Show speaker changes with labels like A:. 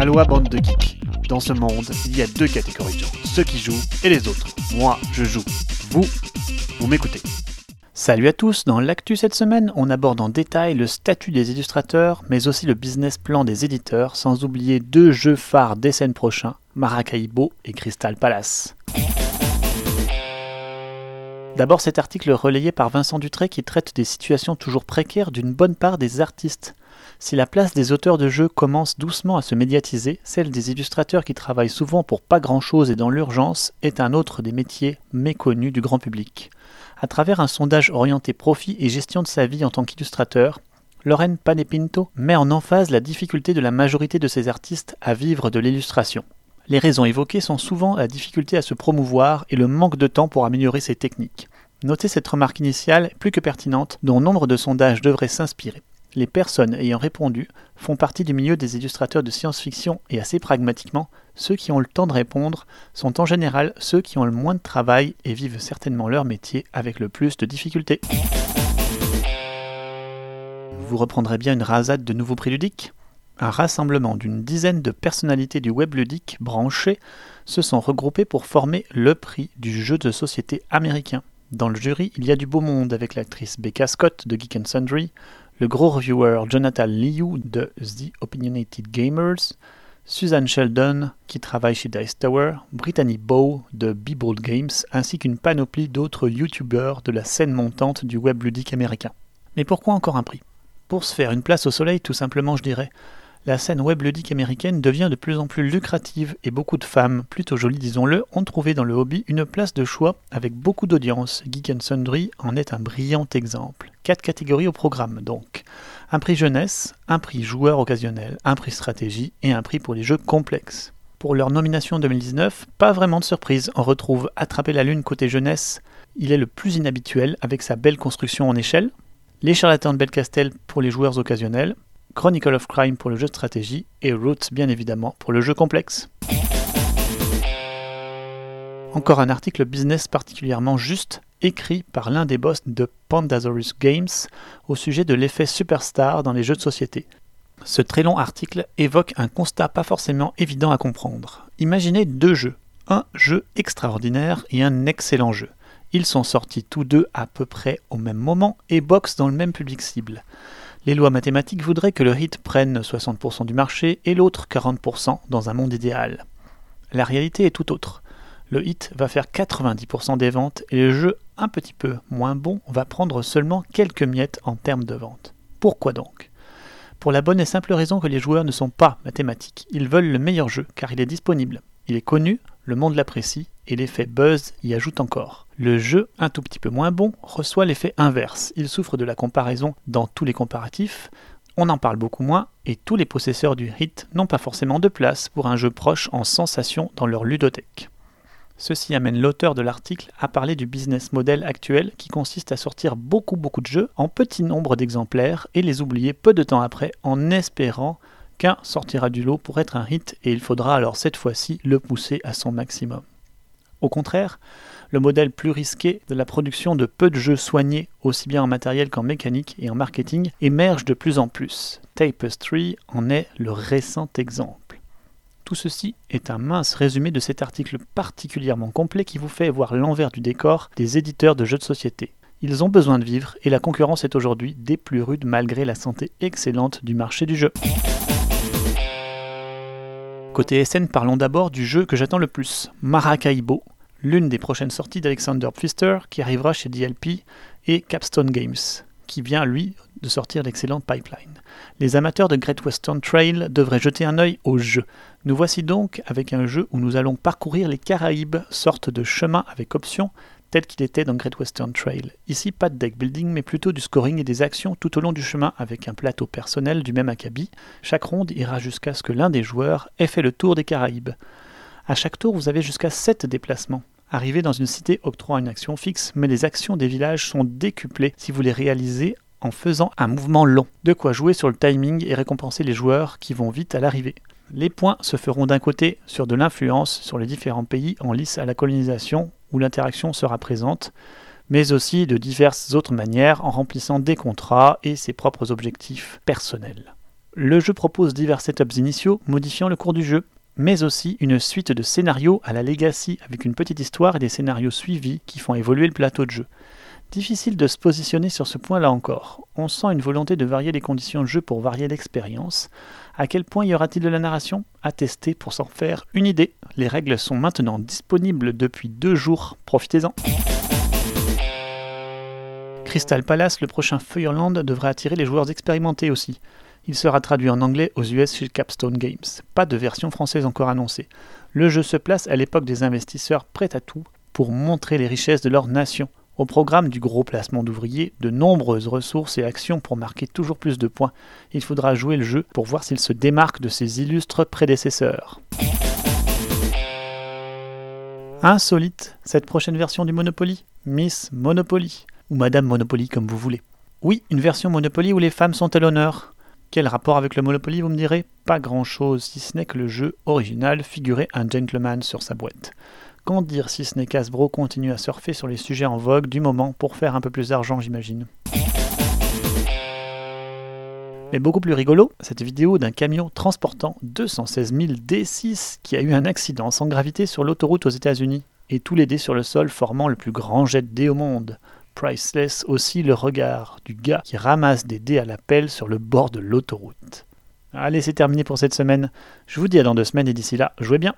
A: Aloha bande de geeks. Dans ce monde, il y a deux catégories de gens, ceux qui jouent et les autres. Moi, je joue. Vous, vous m'écoutez. Salut à tous, dans l'actu cette semaine, on aborde en détail le statut des illustrateurs, mais aussi le business plan des éditeurs, sans oublier deux jeux phares des scènes prochains, Maracaibo et Crystal Palace. D'abord cet article relayé par Vincent Dutré qui traite des situations toujours précaires d'une bonne part des artistes. Si la place des auteurs de jeux commence doucement à se médiatiser, celle des illustrateurs qui travaillent souvent pour pas grand-chose et dans l'urgence est un autre des métiers méconnus du grand public. À travers un sondage orienté profit et gestion de sa vie en tant qu'illustrateur, Lorraine Panepinto met en emphase la difficulté de la majorité de ces artistes à vivre de l'illustration. Les raisons évoquées sont souvent la difficulté à se promouvoir et le manque de temps pour améliorer ses techniques. Notez cette remarque initiale plus que pertinente dont nombre de sondages devraient s'inspirer. Les personnes ayant répondu font partie du milieu des illustrateurs de science-fiction et assez pragmatiquement, ceux qui ont le temps de répondre sont en général ceux qui ont le moins de travail et vivent certainement leur métier avec le plus de difficultés. Vous reprendrez bien une rasade de nouveaux prix ludiques Un rassemblement d'une dizaine de personnalités du web ludique branchées se sont regroupées pour former le prix du jeu de société américain. Dans le jury, il y a du beau monde avec l'actrice Becca Scott de Geek and Sundry, le gros reviewer Jonathan Liu de The Opinionated Gamers, Suzanne Sheldon qui travaille chez Dice Tower, Brittany Bow de Bold Games, ainsi qu'une panoplie d'autres youtubeurs de la scène montante du web ludique américain. Mais pourquoi encore un prix? Pour se faire une place au soleil tout simplement je dirais la scène web ludique américaine devient de plus en plus lucrative et beaucoup de femmes, plutôt jolies disons-le, ont trouvé dans le hobby une place de choix avec beaucoup d'audience. Geek and Sundry en est un brillant exemple. Quatre catégories au programme donc. Un prix jeunesse, un prix joueur occasionnel, un prix stratégie et un prix pour les jeux complexes. Pour leur nomination 2019, pas vraiment de surprise, on retrouve Attraper la Lune côté jeunesse, il est le plus inhabituel avec sa belle construction en échelle. Les charlatans de Belcastel pour les joueurs occasionnels, Chronicle of Crime pour le jeu de stratégie et Roots bien évidemment pour le jeu complexe. Encore un article business particulièrement juste écrit par l'un des boss de Pandasaurus Games au sujet de l'effet superstar dans les jeux de société. Ce très long article évoque un constat pas forcément évident à comprendre. Imaginez deux jeux, un jeu extraordinaire et un excellent jeu. Ils sont sortis tous deux à peu près au même moment et boxent dans le même public cible. Les lois mathématiques voudraient que le hit prenne 60% du marché et l'autre 40% dans un monde idéal. La réalité est tout autre. Le hit va faire 90% des ventes et le jeu un petit peu moins bon va prendre seulement quelques miettes en termes de vente. Pourquoi donc? Pour la bonne et simple raison que les joueurs ne sont pas mathématiques, ils veulent le meilleur jeu car il est disponible. Il est connu, le monde l'apprécie et l'effet buzz y ajoute encore. Le jeu, un tout petit peu moins bon, reçoit l'effet inverse. Il souffre de la comparaison dans tous les comparatifs, on en parle beaucoup moins, et tous les possesseurs du hit n'ont pas forcément de place pour un jeu proche en sensation dans leur ludothèque. Ceci amène l'auteur de l'article à parler du business model actuel qui consiste à sortir beaucoup beaucoup de jeux en petit nombre d'exemplaires et les oublier peu de temps après en espérant sortira du lot pour être un hit et il faudra alors cette fois-ci le pousser à son maximum. Au contraire, le modèle plus risqué de la production de peu de jeux soignés, aussi bien en matériel qu'en mécanique et en marketing, émerge de plus en plus. Tapestry en est le récent exemple. Tout ceci est un mince résumé de cet article particulièrement complet qui vous fait voir l'envers du décor des éditeurs de jeux de société. Ils ont besoin de vivre et la concurrence est aujourd'hui des plus rudes malgré la santé excellente du marché du jeu. Côté SN, parlons d'abord du jeu que j'attends le plus, Maracaibo, l'une des prochaines sorties d'Alexander Pfister qui arrivera chez DLP et Capstone Games, qui vient lui de sortir l'excellente Pipeline. Les amateurs de Great Western Trail devraient jeter un œil au jeu. Nous voici donc avec un jeu où nous allons parcourir les Caraïbes, sorte de chemin avec option tel qu'il était dans Great Western Trail. Ici, pas de deck building, mais plutôt du scoring et des actions tout au long du chemin avec un plateau personnel du même acabit. Chaque ronde ira jusqu'à ce que l'un des joueurs ait fait le tour des Caraïbes. À chaque tour, vous avez jusqu'à 7 déplacements. Arriver dans une cité octroie une action fixe, mais les actions des villages sont décuplées si vous les réalisez en faisant un mouvement long. De quoi jouer sur le timing et récompenser les joueurs qui vont vite à l'arrivée. Les points se feront d'un côté sur de l'influence sur les différents pays en lice à la colonisation où l'interaction sera présente, mais aussi de diverses autres manières en remplissant des contrats et ses propres objectifs personnels. Le jeu propose divers setups initiaux modifiant le cours du jeu, mais aussi une suite de scénarios à la Legacy avec une petite histoire et des scénarios suivis qui font évoluer le plateau de jeu. Difficile de se positionner sur ce point là encore. On sent une volonté de varier les conditions de jeu pour varier l'expérience. À quel point y aura-t-il de la narration? À tester pour s'en faire une idée. Les règles sont maintenant disponibles depuis deux jours. Profitez-en. Crystal Palace, le prochain Feuerland, devrait attirer les joueurs expérimentés aussi. Il sera traduit en anglais aux US chez Capstone Games. Pas de version française encore annoncée. Le jeu se place à l'époque des investisseurs prêts à tout pour montrer les richesses de leur nation. Au programme du gros placement d'ouvriers, de nombreuses ressources et actions pour marquer toujours plus de points. Il faudra jouer le jeu pour voir s'il se démarque de ses illustres prédécesseurs. Insolite, cette prochaine version du Monopoly? Miss Monopoly, ou Madame Monopoly comme vous voulez. Oui, une version Monopoly où les femmes sont à l'honneur. Quel rapport avec le Monopoly, vous me direz? Pas grand-chose, si ce n'est que le jeu original figurait un gentleman sur sa boîte. Qu'en dire si ce n'est qu'Asbro continue à surfer sur les sujets en vogue du moment pour faire un peu plus d'argent, j'imagine? Mais beaucoup plus rigolo, cette vidéo d'un camion transportant 216 000 D6 qui a eu un accident sans gravité sur l'autoroute aux États-Unis, et tous les dés sur le sol formant le plus grand jet de dés au monde. Priceless aussi le regard du gars qui ramasse des dés à la pelle sur le bord de l'autoroute. Allez, c'est terminé pour cette semaine. Je vous dis à dans deux semaines et d'ici là, jouez bien.